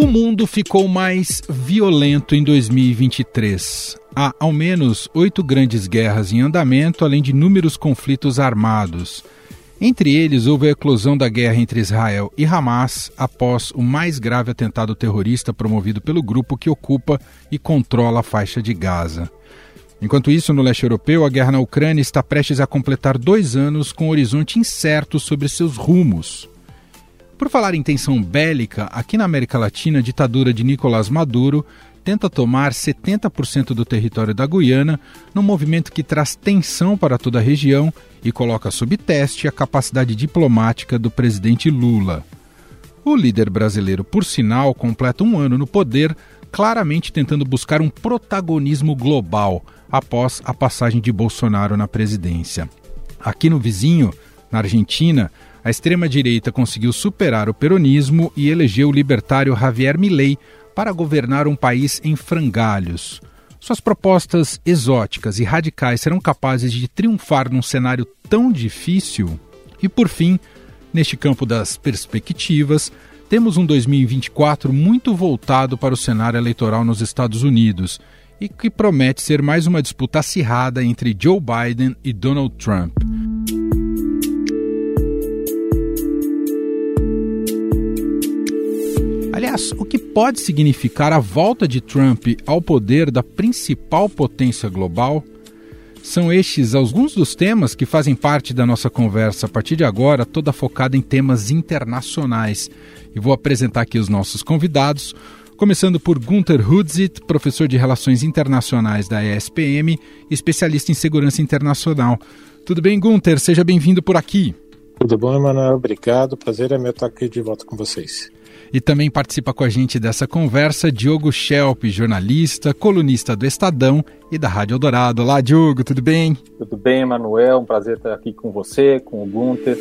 O mundo ficou mais violento em 2023. Há ao menos oito grandes guerras em andamento, além de inúmeros conflitos armados. Entre eles, houve a eclosão da guerra entre Israel e Hamas após o mais grave atentado terrorista promovido pelo grupo que ocupa e controla a faixa de Gaza. Enquanto isso, no leste europeu, a guerra na Ucrânia está prestes a completar dois anos com um horizonte incerto sobre seus rumos. Por falar em tensão bélica, aqui na América Latina, a ditadura de Nicolás Maduro tenta tomar 70% do território da Guiana, num movimento que traz tensão para toda a região e coloca sob teste a capacidade diplomática do presidente Lula. O líder brasileiro, por sinal, completa um ano no poder, claramente tentando buscar um protagonismo global após a passagem de Bolsonaro na presidência. Aqui no vizinho, na Argentina, a extrema-direita conseguiu superar o peronismo e elegeu o libertário Javier Milei para governar um país em frangalhos. Suas propostas exóticas e radicais serão capazes de triunfar num cenário tão difícil? E por fim, neste campo das perspectivas, temos um 2024 muito voltado para o cenário eleitoral nos Estados Unidos e que promete ser mais uma disputa acirrada entre Joe Biden e Donald Trump. Aliás, o que pode significar a volta de Trump ao poder da principal potência global? São estes alguns dos temas que fazem parte da nossa conversa a partir de agora, toda focada em temas internacionais. E vou apresentar aqui os nossos convidados, começando por Gunther Hudzit, professor de Relações Internacionais da ESPM, especialista em segurança internacional. Tudo bem, Gunther? Seja bem-vindo por aqui. Tudo bom, Emanuel? Obrigado. Prazer é meu estar aqui de volta com vocês. E também participa com a gente dessa conversa Diogo Schelp, jornalista, colunista do Estadão e da Rádio Eldorado. Olá, Diogo, tudo bem? Tudo bem, Emanuel. Um prazer estar aqui com você, com o Gunther.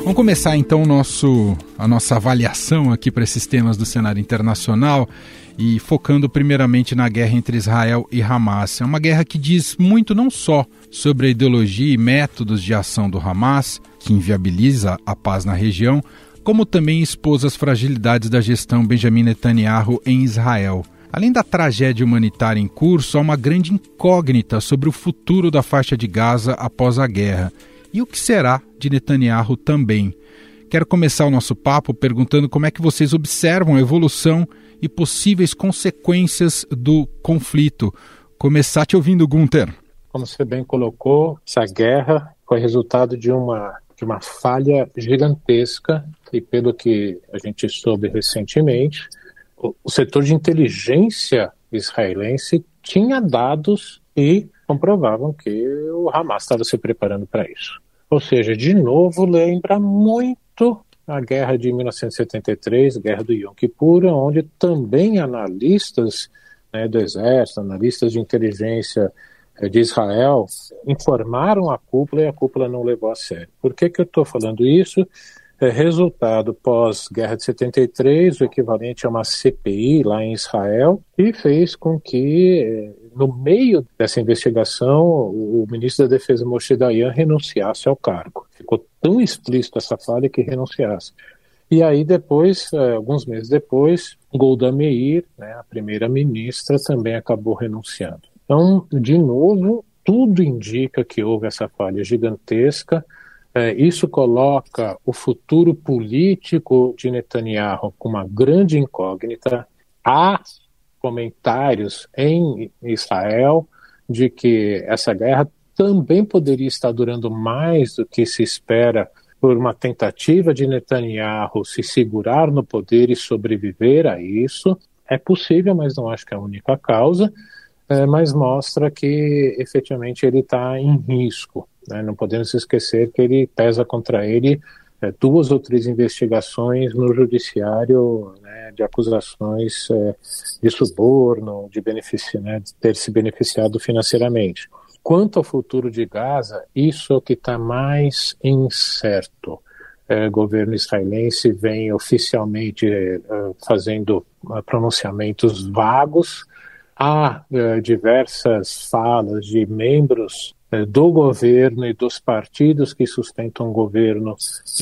Vamos começar então nosso, a nossa avaliação aqui para esses temas do cenário internacional e focando primeiramente na guerra entre Israel e Hamas. É uma guerra que diz muito não só sobre a ideologia e métodos de ação do Hamas, que inviabiliza a paz na região, como também expôs as fragilidades da gestão Benjamin Netanyahu em Israel. Além da tragédia humanitária em curso, há uma grande incógnita sobre o futuro da faixa de Gaza após a guerra e o que será de Netanyahu também. Quero começar o nosso papo perguntando como é que vocês observam a evolução e possíveis consequências do conflito. Começar te ouvindo, Gunther. Como você bem colocou, essa guerra foi resultado de uma, de uma falha gigantesca e pelo que a gente soube recentemente, o, o setor de inteligência israelense tinha dados e comprovavam que o Hamas estava se preparando para isso. Ou seja, de novo lembra muito a guerra de 1973, guerra do Yom Kippur, onde também analistas né, do exército, analistas de inteligência de Israel informaram a cúpula e a cúpula não levou a sério. Por que, que eu estou falando isso? É resultado pós-guerra de 73, o equivalente a uma CPI lá em Israel, e fez com que, eh, no meio dessa investigação, o ministro da Defesa Moshe Dayan renunciasse ao cargo. Ficou tão explícito essa falha que renunciasse. E aí depois, eh, alguns meses depois, Golda Meir, né, a primeira-ministra, também acabou renunciando. Então, de novo, tudo indica que houve essa falha gigantesca. É, isso coloca o futuro político de Netanyahu com uma grande incógnita. Há comentários em Israel de que essa guerra também poderia estar durando mais do que se espera por uma tentativa de Netanyahu se segurar no poder e sobreviver a isso. É possível, mas não acho que é a única causa, é, mas mostra que efetivamente ele está em risco. Né? Não podemos esquecer que ele pesa contra ele é, duas ou três investigações no judiciário né, de acusações é, de suborno, de, né, de ter se beneficiado financeiramente. Quanto ao futuro de Gaza, isso é o que está mais incerto. É, governo israelense vem oficialmente é, fazendo é, pronunciamentos vagos, há eh, diversas falas de membros eh, do governo e dos partidos que sustentam o governo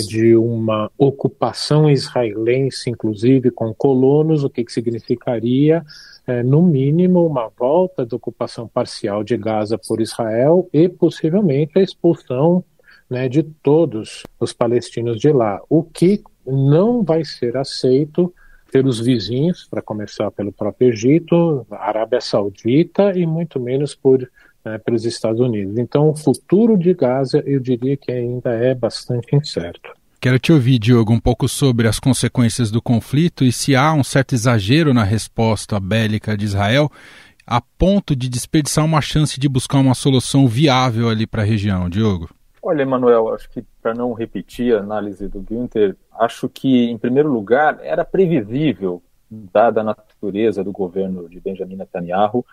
de uma ocupação israelense, inclusive com colonos, o que, que significaria, eh, no mínimo, uma volta da ocupação parcial de Gaza por Israel e possivelmente a expulsão né, de todos os palestinos de lá, o que não vai ser aceito pelos vizinhos, para começar pelo próprio Egito, Arábia Saudita e muito menos por né, pelos Estados Unidos. Então, o futuro de Gaza, eu diria que ainda é bastante incerto. Quero te ouvir, Diogo, um pouco sobre as consequências do conflito e se há um certo exagero na resposta bélica de Israel a ponto de desperdiçar uma chance de buscar uma solução viável ali para a região, Diogo. Olha, Emanuel, acho que para não repetir a análise do Günther, acho que, em primeiro lugar, era previsível, dada a natureza do governo de Benjamin Netanyahu,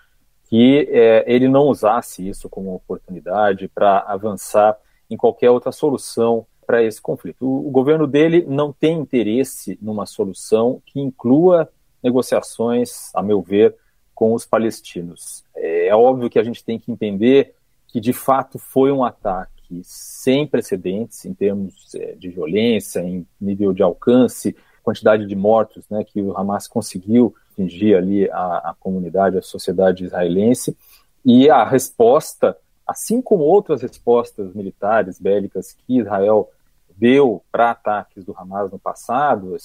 que é, ele não usasse isso como oportunidade para avançar em qualquer outra solução para esse conflito. O, o, governo dele não tem interesse numa solução que inclua negociações, a meu ver, com os palestinos. É, é óbvio que a gente tem que entender que, de fato, foi um ataque sem precedentes em termos é, de violência, em nível de alcance, quantidade de mortos né, que o Hamas conseguiu atingir ali a, a comunidade, a sociedade israelense. E a resposta, assim como outras respostas militares, bélicas que Israel deu para ataques do Hamas no passado,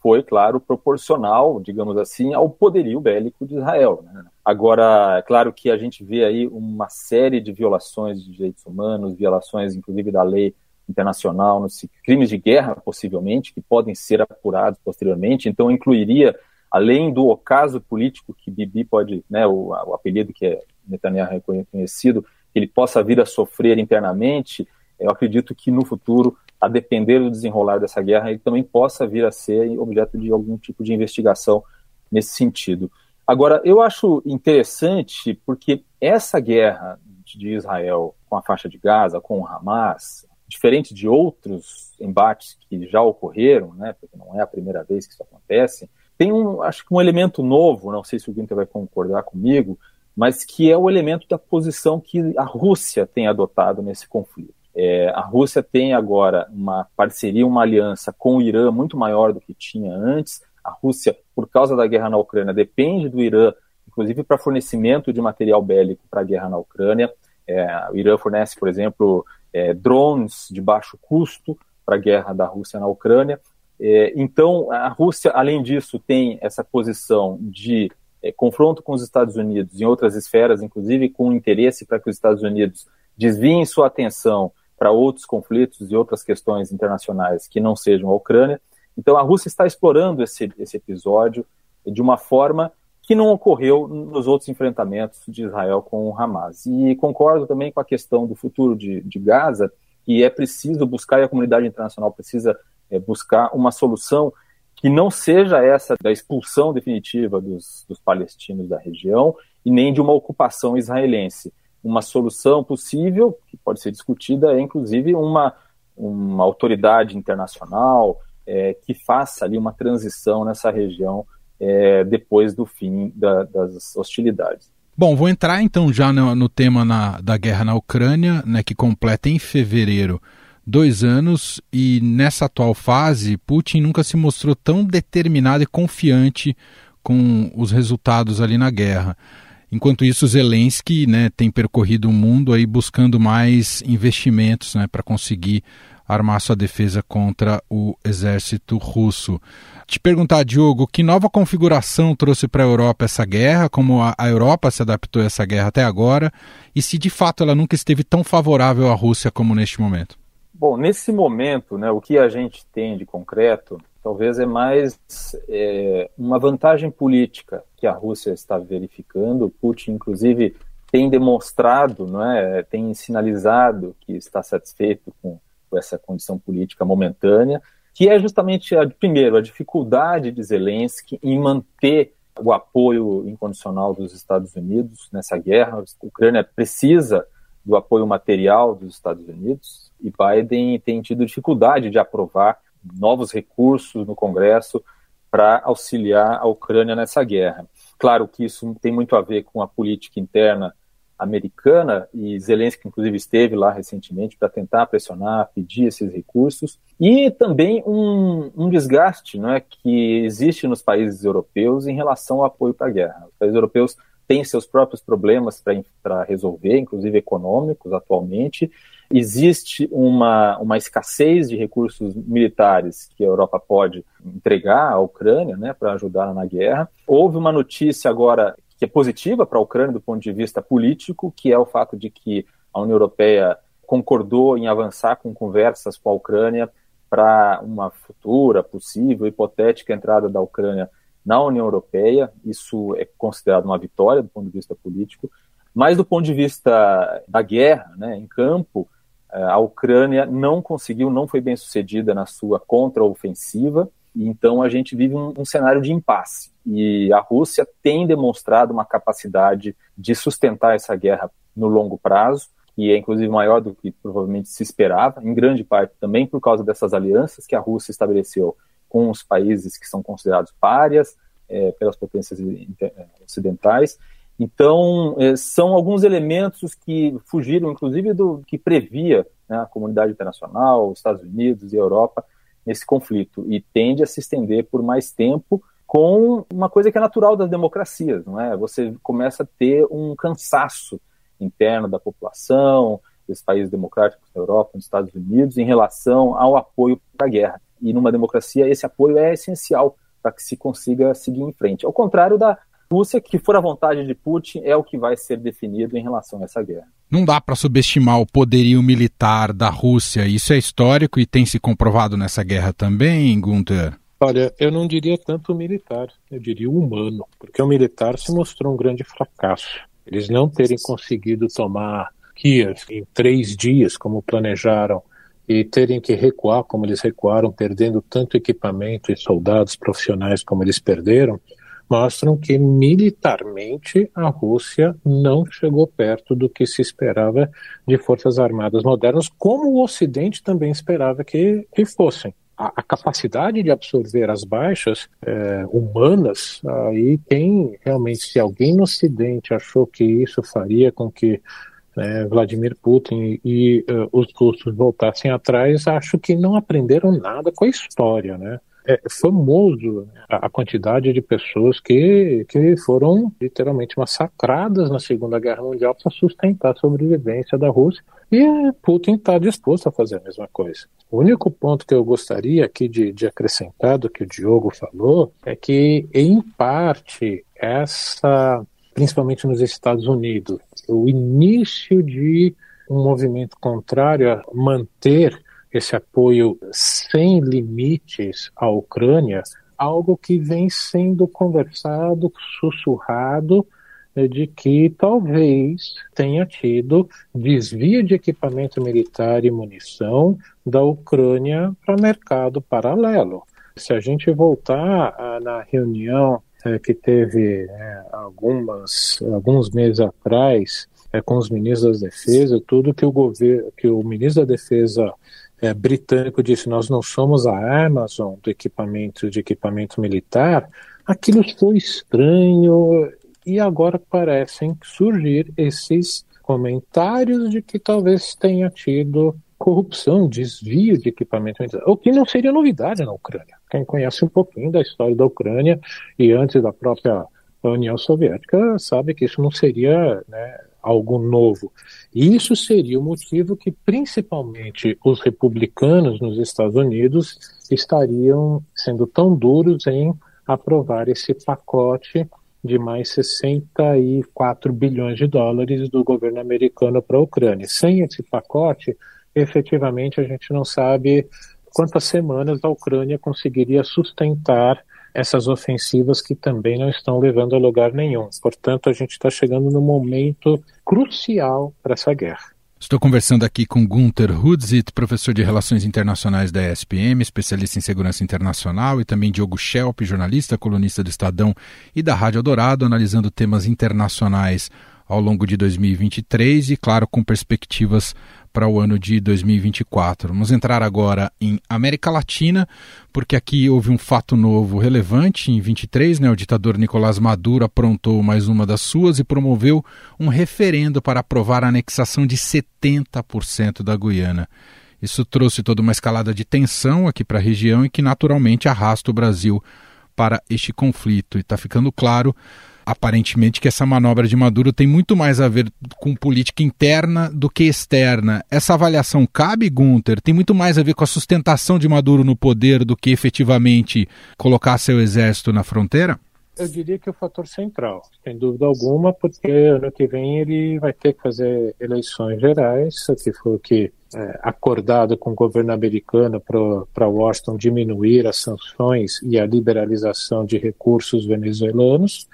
foi, claro, proporcional, digamos assim, ao poderio bélico de Israel. Né? Agora, é claro que a gente vê aí uma série de violações de direitos humanos, violações, inclusive, da lei internacional, crimes de guerra, possivelmente, que podem ser apurados posteriormente. Então, incluiria, além do ocaso político que Bibi pode, né, o, o apelido que é Netanyahu reconhecido, que ele possa vir a sofrer internamente, eu acredito que no futuro a depender do desenrolar dessa guerra, ele também possa vir a ser objeto de algum tipo de investigação nesse sentido. Agora, eu acho interessante porque essa guerra de Israel com a faixa de Gaza, com o Hamas, diferente de outros embates que já ocorreram, né, porque não é a primeira vez que isso acontece, tem um, acho que um elemento novo, não sei se o Guinter vai concordar comigo, mas que é o elemento da posição que a Rússia tem adotado nesse conflito. É, a Rússia tem agora uma parceria, uma aliança com o Irã muito maior do que tinha antes. A Rússia, por causa da guerra na Ucrânia, depende do Irã, inclusive para fornecimento de material bélico para a guerra na Ucrânia. É, o Irã fornece, por exemplo, é, drones de baixo custo para a guerra da Rússia na Ucrânia. É, então, a Rússia, além disso, tem essa posição de é, confronto com os Estados Unidos em outras esferas, inclusive com interesse para que os Estados Unidos desviem sua atenção para outros conflitos e outras questões internacionais que não sejam a Ucrânia. Então a Rússia está explorando esse, esse episódio de uma forma que não ocorreu nos outros enfrentamentos de Israel com o Hamas. E concordo também com a questão do futuro de, de Gaza, que é preciso buscar, e a comunidade internacional precisa é, buscar uma solução que não seja essa da expulsão definitiva dos, dos palestinos da região e nem de uma ocupação israelense uma solução possível, que pode ser discutida, é inclusive uma, uma autoridade internacional é, que faça ali uma transição nessa região é, depois do fim da, das hostilidades. Bom, vou entrar então já no, no tema na, da guerra na Ucrânia, né, que completa em fevereiro dois anos, e nessa atual fase, Putin nunca se mostrou tão determinado e confiante com os resultados ali na guerra. Enquanto isso, Zelensky né, tem percorrido o mundo aí buscando mais investimentos né, para conseguir armar sua defesa contra o exército russo. Te perguntar, Diogo, que nova configuração trouxe para a Europa essa guerra, como a, Europa se adaptou a essa guerra até agora, e se de fato ela nunca esteve tão favorável à Rússia como neste momento? Bom, nesse momento, né, o que a gente tem de concreto talvez é mais é, uma vantagem política que a Rússia está verificando. Putin, inclusive, tem demonstrado, não é, tem sinalizado que está satisfeito com, com essa condição política momentânea, que é justamente, a, primeiro, a dificuldade de Zelensky em manter o apoio incondicional dos Estados Unidos nessa guerra. A Ucrânia precisa do apoio material dos Estados Unidos e Biden tem tido dificuldade de aprovar novos recursos no Congresso para auxiliar a Ucrânia nessa guerra. Claro que isso tem muito a ver com a política interna americana, e Zelensky, inclusive, esteve lá recentemente para tentar pressionar, pedir esses recursos, e também um, um desgaste né, que existe nos países europeus em relação ao apoio para a guerra. Os países europeus têm seus próprios problemas para resolver, inclusive econômicos, atualmente. Existe uma, uma escassez de recursos militares que a Europa pode entregar à Ucrânia né, para ajudar na guerra. Houve uma notícia agora que é positiva para a Ucrânia do ponto de vista político, que é o fato de que a União Europeia concordou em avançar com conversas com a Ucrânia para uma futura, possível, hipotética entrada da Ucrânia na União Europeia. Isso é considerado uma vitória do ponto de vista político. Mas do ponto de vista da guerra, né, em campo, eh, a Ucrânia não conseguiu, não foi bem sucedida na sua contraofensiva então a gente vive um, um cenário de impasse. E a Rússia tem demonstrado uma capacidade de sustentar essa guerra no longo prazo, que é inclusive maior do que provavelmente se esperava, em grande parte também por causa dessas alianças que a Rússia estabeleceu com os países que são considerados párias é, pelas potências é, ocidentais. Então, é, são alguns elementos que fugiram, inclusive, do que previa né, a comunidade internacional, os Estados Unidos e a Europa nesse conflito e tende a se estender por mais tempo com uma coisa que é natural das democracias, não é? Você começa a ter um cansaço interno da população, dos países democráticos da Europa, nos Estados Unidos, em relação ao apoio para a guerra. E numa democracia esse apoio é essencial para que se consiga seguir em frente. Ao contrário da Rússia, que for a vontade de Putin, é o que vai ser definido em relação a essa guerra. Não dá para subestimar o poderio militar da Rússia. Isso é histórico e tem se comprovado nessa guerra também, Gunther? Olha, eu não diria tanto militar, eu diria humano, porque o militar se mostrou um grande fracasso. Eles não terem conseguido tomar Kiev em três dias, como planejaram, e terem que recuar como eles recuaram, perdendo tanto equipamento e soldados profissionais como eles perderam, mostram que militarmente a Rússia não chegou perto do que se esperava de forças armadas modernas, como o Ocidente também esperava que, que fossem. A, a capacidade de absorver as baixas é, humanas, aí tem realmente, se alguém no Ocidente achou que isso faria com que né, Vladimir Putin e uh, os russos voltassem atrás, acho que não aprenderam nada com a história, né? é famoso a quantidade de pessoas que, que foram literalmente massacradas na Segunda Guerra Mundial para sustentar a sobrevivência da Rússia. E Putin está disposto a fazer a mesma coisa. O único ponto que eu gostaria aqui de, de acrescentar do que o Diogo falou é que, em parte, essa, principalmente nos Estados Unidos, o início de um movimento contrário a manter esse apoio sem limites à Ucrânia, algo que vem sendo conversado, sussurrado, eh, de que talvez tenha tido desvio de equipamento militar e munição da Ucrânia para mercado paralelo. Se a gente voltar a, na reunião é, que teve é, algumas, alguns meses atrás é, com os ministros da Defesa, tudo que o governo, que o ministro da Defesa é, britânico disse nós não somos a Amazon do equipamento de equipamento militar, aquilo foi estranho e agora parecem surgir esses comentários de que talvez tenha tido corrupção, desvio de equipamento o que não seria novidade na Ucrânia. Quem conhece um pouquinho da história da Ucrânia e antes da própria União Soviética sabe que isso não seria né, algo novo. E isso seria o motivo que, principalmente, os republicanos nos Estados Unidos estariam sendo tão duros em aprovar esse pacote de mais 64 bilhões de dólares do governo americano para a Ucrânia. Sem esse pacote, efetivamente, a gente não sabe quantas semanas a Ucrânia conseguiria sustentar essas ofensivas que também não estão levando a lugar nenhum. Portanto, a gente está chegando no momento crucial para essa guerra. Estou conversando aqui com Gunther Hudzit, professor de Relações Internacionais da ESPM, especialista em segurança internacional, e também Diogo Schelp, jornalista, colunista do Estadão e da Rádio Dourado, analisando temas internacionais ao longo de 2023 e, claro, com perspectivas para o ano de 2024. Vamos entrar agora em América Latina, porque aqui houve um fato novo relevante. Em 23, né, o ditador Nicolás Maduro aprontou mais uma das suas e promoveu um referendo para aprovar a anexação de 70% da Guiana. Isso trouxe toda uma escalada de tensão aqui para a região e que naturalmente arrasta o Brasil para este conflito. E está ficando claro aparentemente que essa manobra de Maduro tem muito mais a ver com política interna do que externa. Essa avaliação cabe, Gunther? Tem muito mais a ver com a sustentação de Maduro no poder do que efetivamente colocar seu exército na fronteira? Eu diria que é o fator central, sem dúvida alguma, porque ano que vem ele vai ter que fazer eleições gerais, que foi o que é, acordado com o governo americano para Washington diminuir as sanções e a liberalização de recursos venezuelanos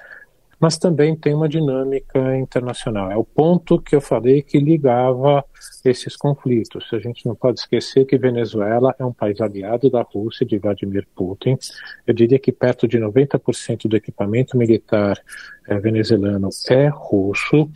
mas também tem uma dinâmica internacional. É o ponto que eu falei que ligava esses conflitos. A gente não pode esquecer que Venezuela é um país aliado da Rússia, de Vladimir Putin. Eu diria que perto de 90% do equipamento militar é, venezuelano é russo.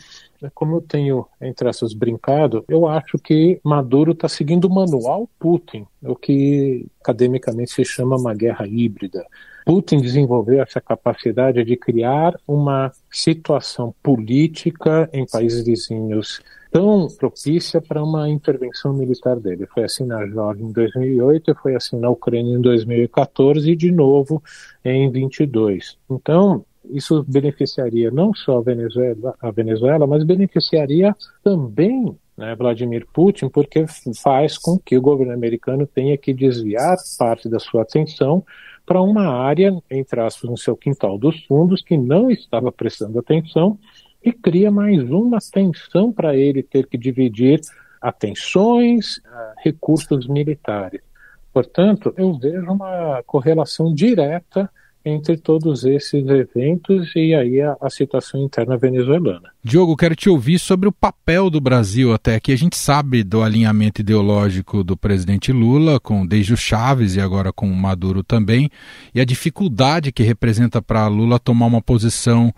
Como eu tenho, entre essas, brincado, eu acho que Maduro está seguindo o manual Putin, o que academicamente se chama uma guerra híbrida. Putin desenvolveu essa capacidade de criar uma situação política em países vizinhos tão propícia para uma intervenção militar dele. Foi assim na Geórgia em 2008, foi assim na Ucrânia em 2014 e de novo em 22. Então, isso beneficiaria não só a Venezuela, a Venezuela mas beneficiaria também né, Vladimir Putin, porque faz com que o governo americano tenha que desviar parte da sua atenção para uma área, entre aspas, no seu quintal dos fundos, que não estava prestando atenção e cria mais uma tensão para ele ter que dividir atenções, ah, recursos militares. Portanto, eu vejo uma correlação direta entre todos esses eventos e aí a, a, situação interna venezuelana. Diogo, quero te ouvir sobre o papel do Brasil até aqui. A gente sabe do alinhamento ideológico do presidente Lula com desde o Chaves e agora com o Maduro também, e a dificuldade que representa para Lula tomar uma posição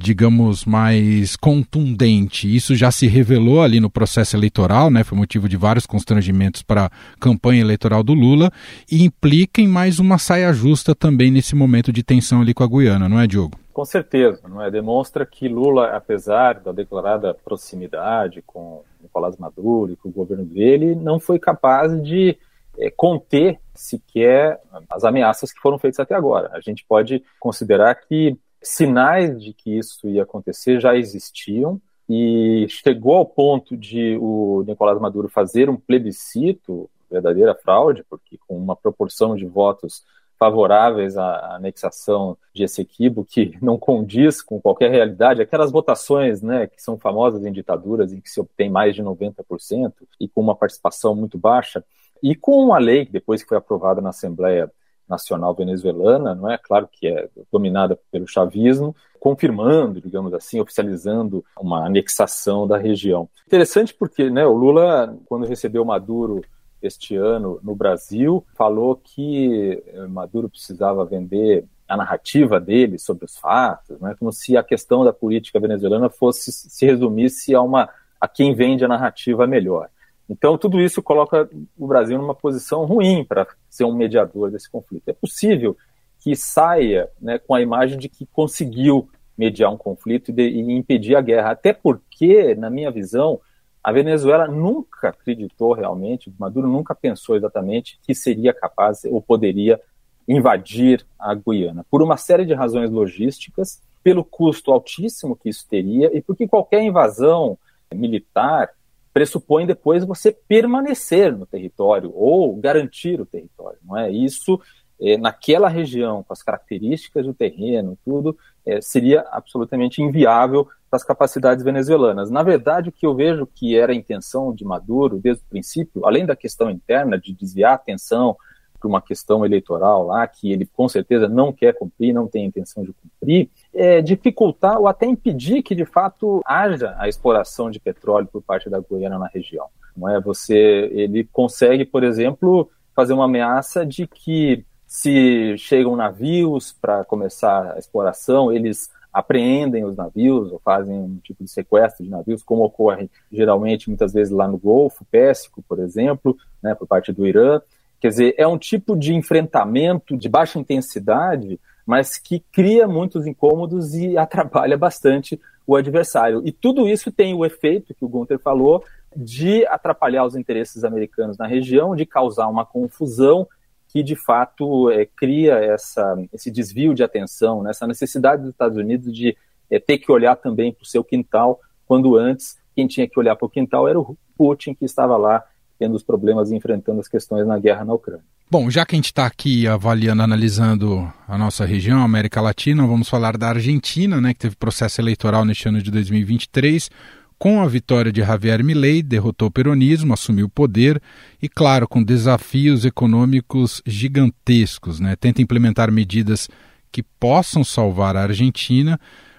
digamos, mais contundente. Isso já se revelou ali no processo eleitoral, né? Foi motivo de vários constrangimentos para a campanha eleitoral do Lula e implica em mais uma saia justa também nesse momento de tensão ali com a Guiana, não é, Diogo? Com certeza, não é? Demonstra que Lula, apesar da declarada proximidade com Nicolás Maduro e com o governo dele, não foi capaz de é, conter sequer as ameaças que foram feitas até agora. A gente pode considerar que sinais de que isso ia acontecer já existiam e chegou ao ponto de o Nicolás Maduro fazer um plebiscito, verdadeira fraude, porque com uma proporção de votos favoráveis à anexação de Essequibo, que não condiz com qualquer realidade, aquelas votações né, que são famosas em ditaduras, em que se obtém mais de 90% e com uma participação muito baixa, e com uma lei depois que foi aprovada na Assembleia nacional venezuelana, não é? Claro que é dominada pelo chavismo, confirmando, digamos assim, oficializando uma anexação da região. Interessante porque, né, o Lula, quando recebeu Maduro este ano no Brasil, falou que eh, Maduro precisava vender a narrativa dele sobre os fatos, né, como se a questão da política venezuelana fosse se resumisse a uma a quem vende a narrativa melhor. Então, tudo isso coloca o Brasil numa posição ruim para ser um mediador desse conflito. É possível que saia né, com a imagem de que conseguiu mediar um conflito e, de, e impedir a guerra. Até porque, na minha visão, a Venezuela nunca acreditou realmente, Maduro nunca pensou exatamente que seria capaz ou poderia invadir a Guiana, por uma série de razões logísticas, pelo custo altíssimo que isso teria e porque qualquer invasão militar pressupõe depois você permanecer no território ou garantir o território, não é? Isso é, naquela região, com as características do terreno, tudo, é, seria absolutamente inviável para as capacidades venezuelanas. Na verdade, o que eu vejo que era a intenção de Maduro desde o princípio, além da questão interna de desviar a atenção para uma questão eleitoral lá, que ele com certeza não quer cumprir, não tem intenção de cumprir, é, dificultar ou até impedir que de fato haja a exploração de petróleo por parte da Guiana na região. Não é? Você, ele consegue, por exemplo, fazer uma ameaça de que se chegam navios para começar a exploração, eles apreendem os navios ou fazem um tipo de sequestro de navios, como ocorre geralmente muitas vezes lá no Golfo Pérsico, por exemplo, né, por parte do Irã. Quer dizer, é um tipo de enfrentamento de baixa intensidade, mas que cria muitos incômodos e atrapalha bastante o adversário. E tudo isso tem o efeito que o Gunther falou de atrapalhar os interesses americanos na região, de causar uma confusão que de fato é, cria essa, esse desvio de atenção, né, essa necessidade dos Estados Unidos de é, ter que olhar também para o seu quintal, quando antes quem tinha que olhar para o quintal era o Putin, que estava lá tendo os problemas e enfrentando as questões na guerra na Ucrânia. Bom, já que a gente está aqui avaliando, analisando a nossa região, América Latina, vamos falar da Argentina, né, que teve processo eleitoral neste ano de 2023. Com a vitória de Javier Milei, derrotou o peronismo, assumiu o poder e, claro, com desafios econômicos gigantescos. Né? Tenta implementar medidas que possam salvar a Argentina,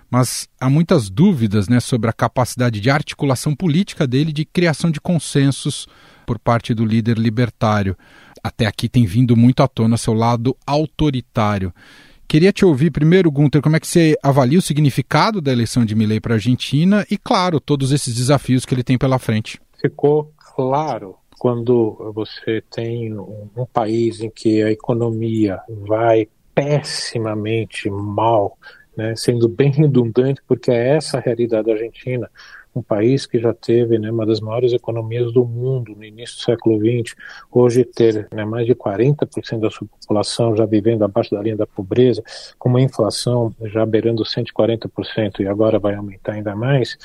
mas há muitas dúvidas né, sobre a capacidade de articulação política dele de criação de consensos por parte do líder libertário. Até aqui tem vindo muito à tona seu lado autoritário. Queria te ouvir primeiro, Gunter, como é que você avalia o significado da eleição de Milley para a Argentina e, claro, todos esses desafios que ele tem pela frente. Ficou claro quando você tem um, um país em que a economia vai pessimamente mal, né, sendo bem redundante, porque é essa a realidade da Argentina um país que já teve né, uma das maiores economias do mundo no início do século XX, hoje ter né, mais de 40% da sua população já vivendo abaixo da linha da pobreza, com uma inflação já beirando 140% e agora vai aumentar ainda mais,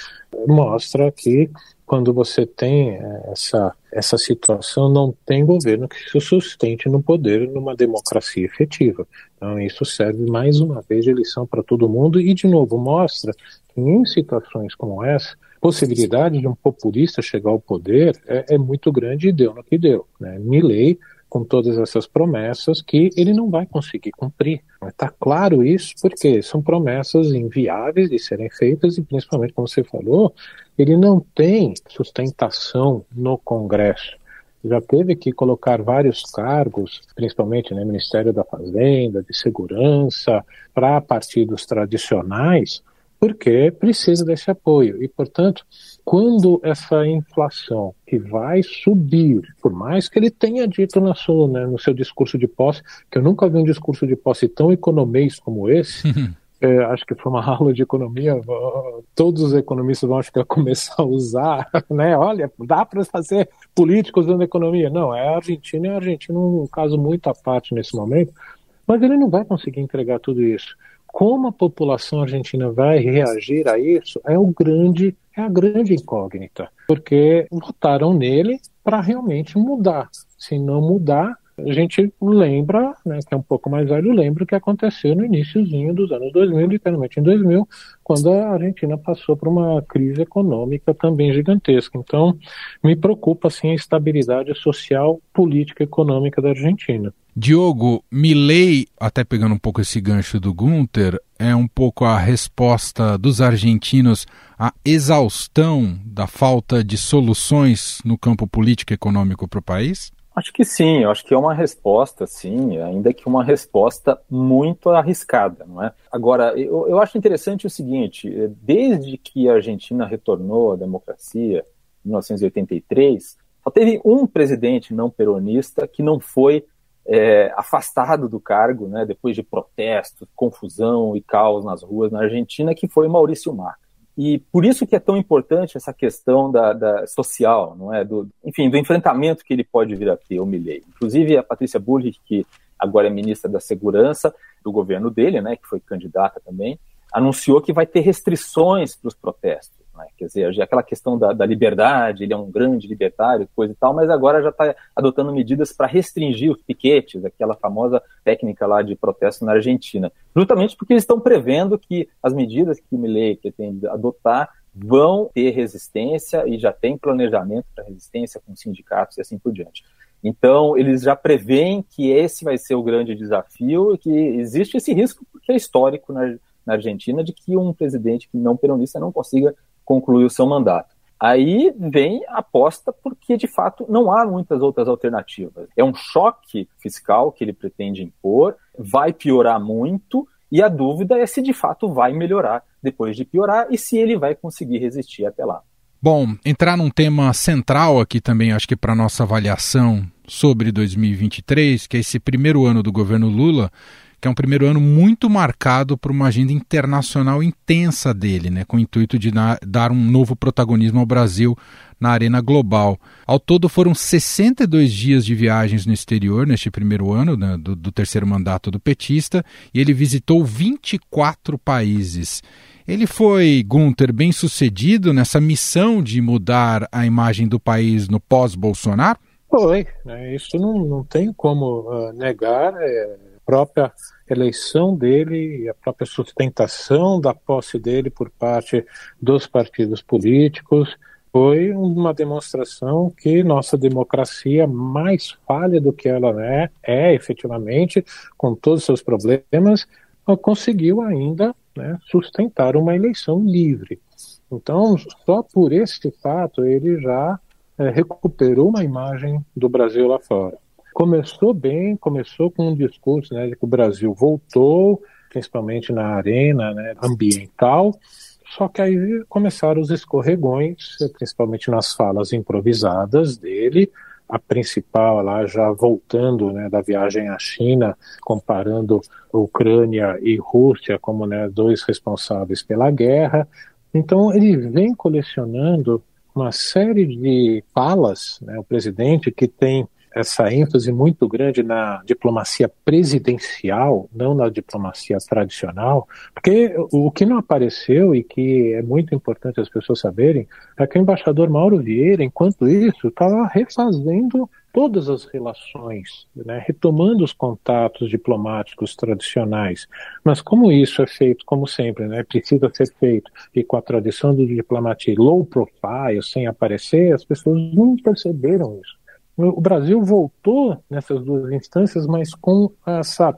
mostra que quando você tem eh, essa, essa situação, não tem governo que se sustente no poder numa democracia efetiva. Então, isso serve mais uma vez de lição para todo mundo e, de novo, mostra que em situações como essa, possibilidade de um populista chegar ao poder é, é muito grande e deu no que deu. Né? Milley, com todas essas promessas que ele não vai conseguir cumprir. Está claro isso porque são promessas inviáveis de serem feitas e, principalmente, como você falou, ele não tem sustentação no Congresso já teve que colocar vários cargos, principalmente né, Ministério da Fazenda, de Segurança, para partidos tradicionais, porque precisa desse apoio. E, portanto, quando essa inflação que vai subir, por mais que ele tenha dito na sua, né, no seu discurso de posse, que eu nunca vi um discurso de posse tão economês como esse, é, acho que foi uma aula de economia, todos os economistas vão acho que começar a usar, né? Olha, dá para fazer políticos dando economia. Não, é a Argentina, é a Argentina um caso muito à parte nesse momento, mas ele não vai conseguir entregar tudo isso. Como a população argentina vai reagir a isso é o grande é a grande incógnita, porque votaram nele para realmente mudar. Se não mudar, a gente lembra, né, que é um pouco mais velho, lembra o que aconteceu no iníciozinho dos anos 2000, literalmente em 2000, quando a Argentina passou por uma crise econômica também gigantesca. Então, me preocupa assim a estabilidade social, política e econômica da Argentina. Diogo, Milley, até pegando um pouco esse gancho do Gunter, é um pouco a resposta dos argentinos à exaustão da falta de soluções no campo político e econômico para o país? Acho que sim, acho que é uma resposta, sim, ainda que uma resposta muito arriscada, não é? Agora, eu, eu acho interessante o seguinte: desde que a Argentina retornou à democracia, em 1983, só teve um presidente não peronista que não foi é, afastado do cargo, né, depois de protestos, confusão e caos nas ruas na Argentina, que foi Maurício Macri. E por isso que é tão importante essa questão da, da, social, não é? Do, enfim, do enfrentamento que ele pode vir a ter, o Milley. Inclusive a Patrícia Bullrich, que agora é ministra da Segurança do governo dele, né, que foi candidata também, anunciou que vai ter restrições para os protestos. Né? Quer dizer, aquela questão da, da, liberdade, ele é um grande libertário, coisa e tal, mas agora já está adotando medidas para restringir os piquetes, aquela famosa técnica lá de protesto na Argentina. Justamente porque eles estão prevendo que as medidas que o Milley pretende adotar vão ter resistência e já tem planejamento para resistência com sindicatos e assim por diante. Então, eles já preveem que esse vai ser o grande desafio e que existe esse risco, porque é histórico na, na Argentina, de que um presidente que não peronista não consiga concluir o seu mandato. Aí vem a aposta porque, de fato, não há muitas outras alternativas. É um choque fiscal que ele pretende impor, vai piorar muito E a dúvida é se de fato vai melhorar depois de piorar e se ele vai conseguir resistir até lá. Bom, entrar num tema central aqui também, acho que para nossa avaliação sobre 2023, que é esse primeiro ano do governo Lula, que é um primeiro ano muito marcado por uma agenda internacional intensa dele, né, com o intuito de dar um novo protagonismo ao Brasil na arena global. Ao todo foram 62 dias de viagens no exterior neste primeiro ano né, do, do terceiro mandato do petista e ele visitou 24 países. Ele foi, Gunther, bem sucedido nessa missão de mudar a imagem do país no pós-Bolsonaro? Foi, né? isso não, não tem como uh, negar. É, própria eleição dele e a própria sustentação da posse dele por parte dos partidos políticos foi uma demonstração que nossa democracia mais falha do que ela é, é efetivamente, com todos os seus problemas, conseguiu ainda né, sustentar uma eleição livre. Então, só por este fato, ele já é, recuperou uma imagem do Brasil lá fora. Começou bem, começou com um discurso né, de que o Brasil voltou, principalmente na arena né, ambiental, só que aí começaram os escorregões, principalmente nas falas improvisadas dele, a principal lá já voltando né, da viagem à China, comparando Ucrânia e Rússia como né, dois responsáveis pela guerra. Então ele vem colecionando uma série de falas, né, o presidente que tem essa ênfase muito grande na diplomacia presidencial, não na diplomacia tradicional, porque o que não apareceu e que é muito importante as pessoas saberem é que o embaixador Mauro Vieira, enquanto isso, estava refazendo todas as relações, né, retomando os contatos diplomáticos tradicionais. Mas como isso é feito, como sempre, né, precisa ser feito, e com a tradição do diplomacia low profile, sem aparecer, as pessoas não perceberam isso. O Brasil voltou nessas duas instâncias, mas com essa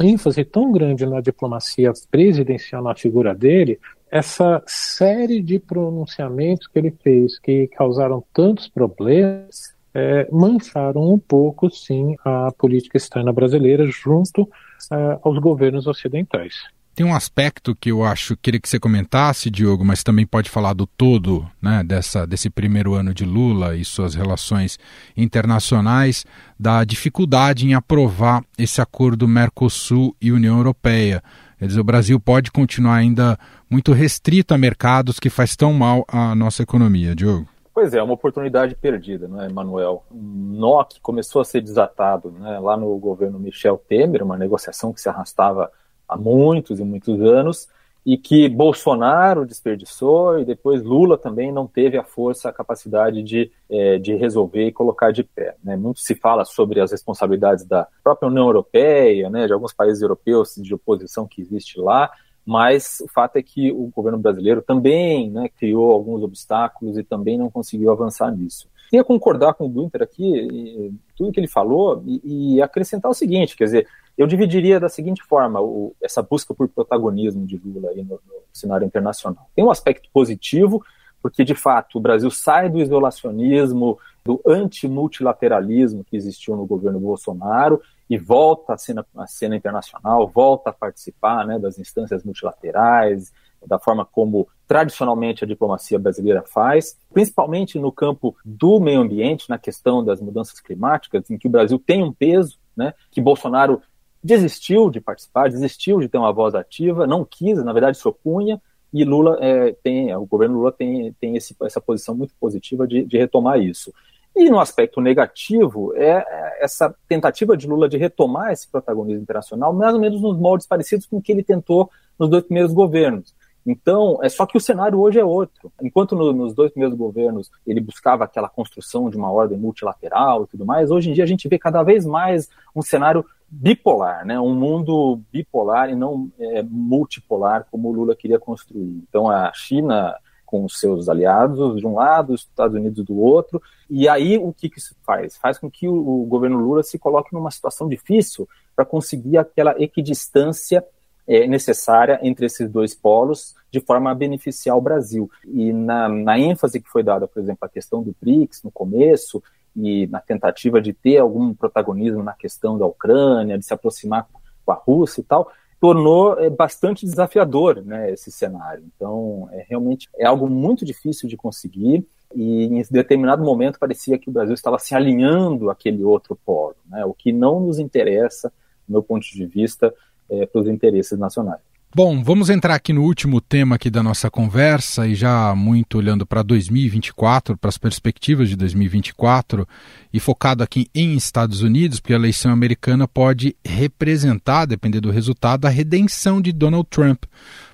ênfase tão grande na diplomacia presidencial, na figura dele, essa série de pronunciamentos que ele fez, que causaram tantos problemas, é, mancharam um pouco, sim, a política externa brasileira junto é, aos governos ocidentais. Tem um aspecto que eu acho queria que você comentasse, Diogo, mas também pode falar do todo, né, dessa, desse primeiro ano de Lula e suas relações internacionais, da dificuldade em aprovar esse acordo Mercosul e União Europeia. Quer dizer, o Brasil pode continuar ainda muito restrito a mercados que faz tão mal à nossa economia, Diogo. Pois é, uma oportunidade perdida, não é, Manuel? Um nó que começou a ser desatado né, lá no governo Michel Temer, uma negociação que se arrastava há muitos e muitos anos, e que Bolsonaro desperdiçou e depois Lula também não teve a força, a capacidade de, é, de resolver e colocar de pé. Né? Muito se fala sobre as responsabilidades da própria União Europeia, né, de alguns países europeus de oposição que existe lá, mas o fato é que o governo brasileiro também né, criou alguns obstáculos e também não conseguiu avançar nisso. Queria concordar com o Günther aqui, tudo que ele falou, e, e acrescentar o seguinte, quer dizer, eu dividiria da seguinte forma o, essa busca por protagonismo de Lula no, no cenário internacional. Tem um aspecto positivo, porque de fato o Brasil sai do isolacionismo, do antimultilateralismo que existiu no governo Bolsonaro e volta à cena, à cena internacional, volta a participar né, das instâncias multilaterais, da forma como tradicionalmente a diplomacia brasileira faz, principalmente no campo do meio ambiente, na questão das mudanças climáticas, em que o Brasil tem um peso, né, que Bolsonaro desistiu de participar, desistiu de ter uma voz ativa, não quis, na verdade se opunha, e Lula é, tem, o governo Lula tem, tem esse, essa posição muito positiva de, de, retomar isso. E no aspecto negativo, é, é essa tentativa de Lula de retomar esse protagonismo internacional, mais ou menos nos moldes parecidos com o que ele tentou nos dois primeiros governos. Então, é só que o cenário hoje é outro. Enquanto no, nos dois primeiros governos ele buscava aquela construção de uma ordem multilateral e tudo mais, hoje em dia a gente vê cada vez mais um cenário bipolar, né? um mundo bipolar e não é, multipolar como o Lula queria construir. Então a China com seus aliados de um lado, os Estados Unidos do outro, e aí o que, que isso faz? Faz com que o, o governo Lula se coloque numa situação difícil para conseguir aquela equidistância é, necessária entre esses dois polos de forma a beneficiar o Brasil. E na, na ênfase que foi dada, por exemplo, à questão do BRICS no começo, e na tentativa de ter algum protagonismo na questão da Ucrânia, de se aproximar com a Rússia e tal, tornou é, bastante desafiador né, esse cenário. Então, é, realmente é algo muito difícil de conseguir e em determinado momento parecia que o Brasil estava se alinhando àquele outro polo, né, o que não nos interessa, do meu ponto de vista, é, para os interesses nacionais. Bom, vamos entrar aqui no último tema aqui da nossa conversa e já muito olhando para 2024, para as perspectivas de 2024 e focado aqui em Estados Unidos, porque a eleição americana pode representar, depender do resultado, a redenção de Donald Trump.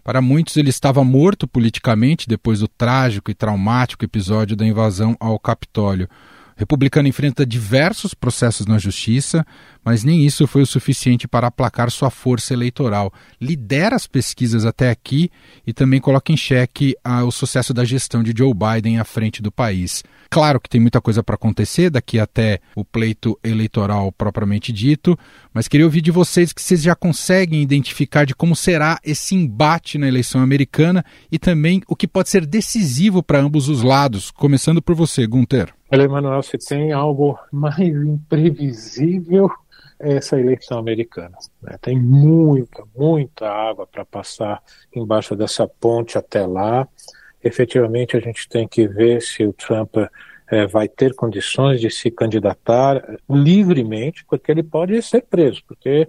Para muitos, ele estava morto politicamente depois do trágico e traumático episódio da invasão ao Capitólio. Republicano enfrenta diversos processos na justiça, mas nem isso foi o suficiente para aplacar sua força eleitoral. Lidera as pesquisas até aqui e também coloca em xeque ah, o sucesso da gestão de Joe Biden à frente do país. Claro que tem muita coisa para acontecer daqui até o pleito eleitoral propriamente dito, mas queria ouvir de vocês que vocês já conseguem identificar de como será esse embate na eleição americana e também o que pode ser decisivo para ambos os lados, começando por você, Gunter. Olha, Emanuel, se tem algo mais imprevisível é essa eleição americana. Né? Tem muita, muita água para passar embaixo dessa ponte até lá. Efetivamente, a gente tem que ver se o Trump é, vai ter condições de se candidatar livremente, porque ele pode ser preso, porque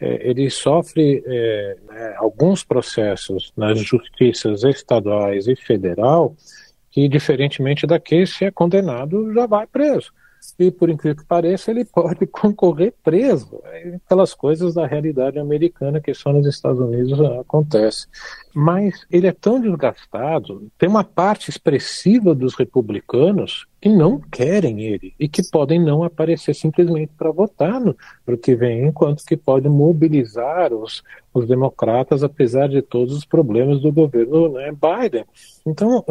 é, ele sofre é, né, alguns processos nas justiças estaduais e federal que, diferentemente daquele, se é condenado, já vai preso. E, por incrível que pareça, ele pode concorrer preso. É aquelas coisas da realidade americana que só nos Estados Unidos acontece. Mas ele é tão desgastado, tem uma parte expressiva dos republicanos que não querem ele e que podem não aparecer simplesmente para votar no, no que vem, enquanto que podem mobilizar os, os democratas, apesar de todos os problemas do governo né, Biden. Então,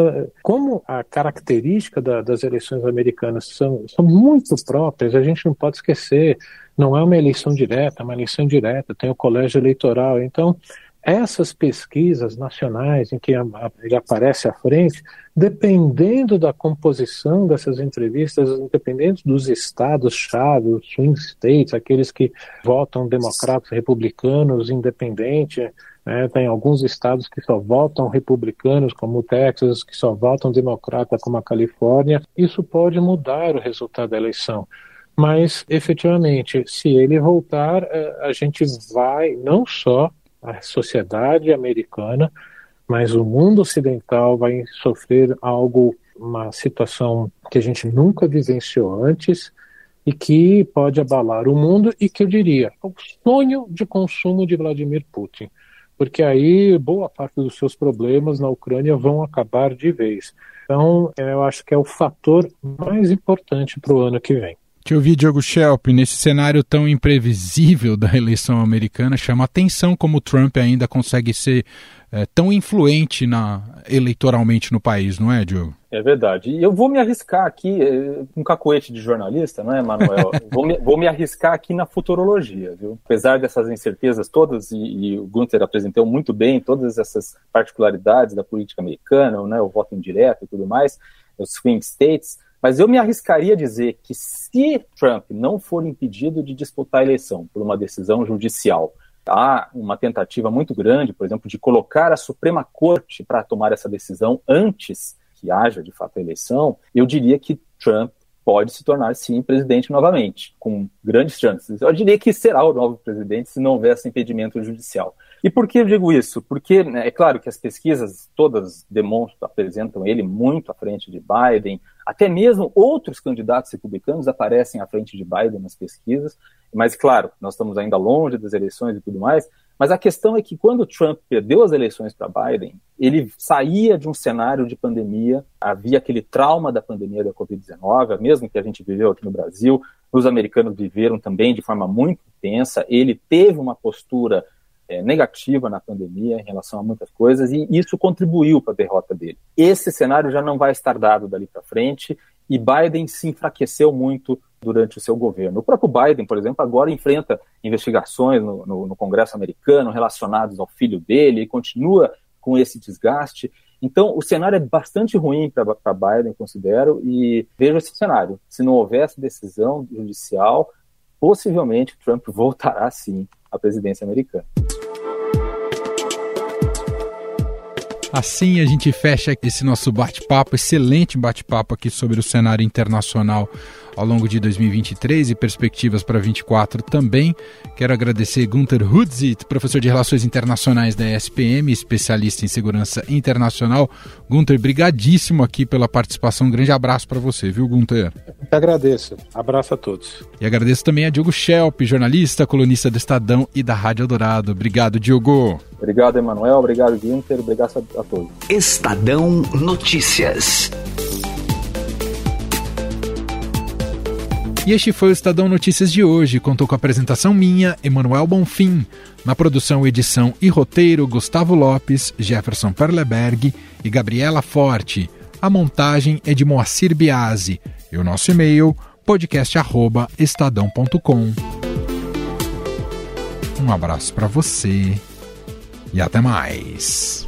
como a característica da, das eleições americanas são, são muito próprias, a gente não pode esquecer, não é uma eleição direta, é uma eleição direta, tem o colégio eleitoral. Então, essas pesquisas nacionais em que ele aparece à frente, dependendo da composição dessas entrevistas, dependendo dos estados-chave, os swing states, aqueles que votam democratas, republicanos, independente, né, tem alguns estados que só votam republicanos, como o Texas, que só votam democrata, como a Califórnia, isso pode mudar o resultado da eleição. Mas, efetivamente, se ele voltar, eh, a gente vai não só a sociedade americana, mas o mundo ocidental vai sofrer algo, uma situação que a gente nunca vivenciou antes e que pode abalar o mundo e que eu diria, é o sonho de consumo de Vladimir Putin. Porque aí boa parte dos seus problemas na Ucrânia vão acabar de vez. Então, eu acho que é o fator mais importante para o ano que vem. Te ouvi, Diogo Schelp, nesse cenário tão imprevisível da eleição americana, chama atenção como Trump ainda consegue ser é, tão influente na, eleitoralmente no país, não é, Diogo? É verdade. E eu vou me arriscar aqui, é, um cacoete de jornalista, não é, Manuel? vou, me, vou me arriscar aqui na futurologia, viu? Apesar dessas incertezas todas, e, e o Gunther apresentou muito bem todas essas particularidades da política americana, né, o voto indireto e tudo mais, os swing states, mas eu me arriscaria a dizer que se Trump não for impedido de disputar a eleição por uma decisão judicial, há uma tentativa muito grande, por exemplo, de colocar a Suprema Corte para tomar essa decisão antes que haja de fato a eleição, eu diria que Trump pode se tornar, sim, presidente novamente, com grandes chances. Eu diria que será o novo presidente se não houver esse impedimento judicial. E por que eu digo isso? Porque né, é claro que as pesquisas todas demonstram, apresentam ele muito à frente de Biden, até mesmo outros candidatos republicanos aparecem à frente de Biden nas pesquisas, mas claro, nós estamos ainda longe das eleições e tudo mais, mas a questão é que quando Trump perdeu as eleições para Biden, ele saía de um cenário de pandemia, havia aquele trauma da pandemia da Covid-19, mesmo que a gente viveu aqui no Brasil, os americanos viveram também de forma muito intensa, ele teve uma postura é, negativa na pandemia em relação a muitas coisas e isso contribuiu para a derrota dele. Esse cenário já não vai estar dado dali para frente e Biden se enfraqueceu muito durante o seu governo. O próprio Biden, por exemplo, agora enfrenta investigações no, no, no Congresso americano relacionadas ao filho dele e continua com esse desgaste. Então, o cenário é bastante ruim para Biden, considero, e vejo esse cenário. Se não houvesse decisão judicial, possivelmente Trump voltará sim à presidência americana. Assim a gente fecha esse nosso bate-papo, excelente bate-papo aqui sobre o cenário internacional ao longo de 2023 e perspectivas para 2024 também. Quero agradecer Gunther Hudzit, professor de Relações Internacionais da ESPM, especialista em segurança internacional. Gunther, brigadíssimo aqui pela participação. Um grande abraço para você, viu, Gunther? Eu agradeço. Abraço a todos. E agradeço também a Diogo Schelp, jornalista, colunista do Estadão e da Rádio Eldorado. Obrigado, Diogo. Obrigado, Emanuel. Obrigado, Gunther. Obrigado a todos. Estadão Notícias. E este foi o Estadão Notícias de hoje. Contou com a apresentação minha, Emanuel Bonfim. Na produção, edição e roteiro, Gustavo Lopes, Jefferson Perleberg e Gabriela Forte. A montagem é de Moacir Biasi. E o nosso e-mail, podcast.estadão.com. Um abraço para você e até mais.